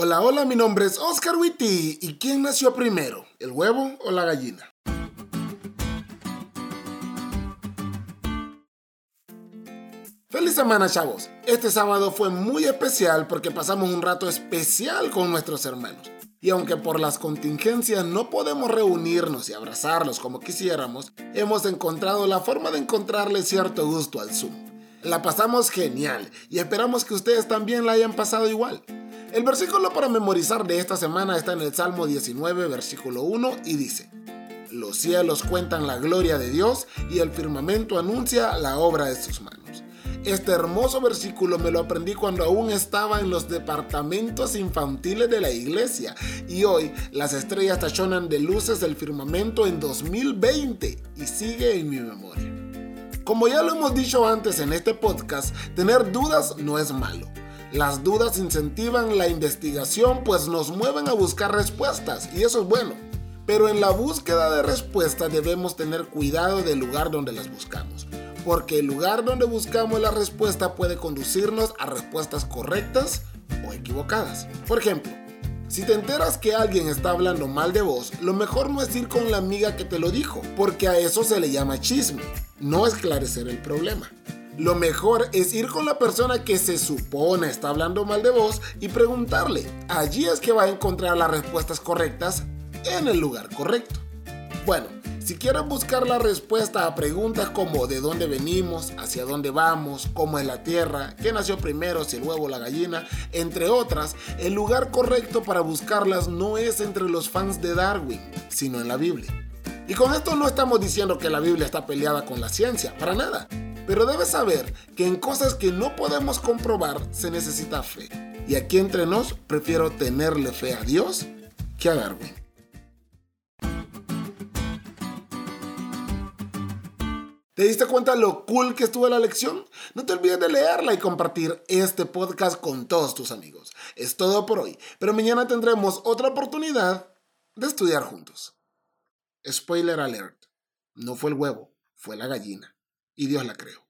Hola, hola, mi nombre es Oscar Witty. ¿Y quién nació primero, el huevo o la gallina? Feliz semana, chavos. Este sábado fue muy especial porque pasamos un rato especial con nuestros hermanos. Y aunque por las contingencias no podemos reunirnos y abrazarlos como quisiéramos, hemos encontrado la forma de encontrarle cierto gusto al Zoom. La pasamos genial y esperamos que ustedes también la hayan pasado igual. El versículo para memorizar de esta semana está en el Salmo 19, versículo 1 y dice, Los cielos cuentan la gloria de Dios y el firmamento anuncia la obra de sus manos. Este hermoso versículo me lo aprendí cuando aún estaba en los departamentos infantiles de la iglesia y hoy las estrellas tachonan de luces del firmamento en 2020 y sigue en mi memoria. Como ya lo hemos dicho antes en este podcast, tener dudas no es malo. Las dudas incentivan la investigación pues nos mueven a buscar respuestas y eso es bueno. Pero en la búsqueda de respuestas debemos tener cuidado del lugar donde las buscamos. Porque el lugar donde buscamos la respuesta puede conducirnos a respuestas correctas o equivocadas. Por ejemplo, si te enteras que alguien está hablando mal de vos, lo mejor no es ir con la amiga que te lo dijo, porque a eso se le llama chisme, no esclarecer el problema. Lo mejor es ir con la persona que se supone está hablando mal de vos y preguntarle. Allí es que va a encontrar las respuestas correctas en el lugar correcto. Bueno, si quieres buscar la respuesta a preguntas como de dónde venimos, hacia dónde vamos, cómo es la tierra, qué nació primero, si el huevo o la gallina, entre otras, el lugar correcto para buscarlas no es entre los fans de Darwin, sino en la Biblia. Y con esto no estamos diciendo que la Biblia está peleada con la ciencia, para nada. Pero debes saber que en cosas que no podemos comprobar se necesita fe. Y aquí entre nos prefiero tenerle fe a Dios que a Darwin. ¿Te diste cuenta lo cool que estuvo la lección? No te olvides de leerla y compartir este podcast con todos tus amigos. Es todo por hoy, pero mañana tendremos otra oportunidad de estudiar juntos. Spoiler alert, no fue el huevo, fue la gallina y Dios la creó.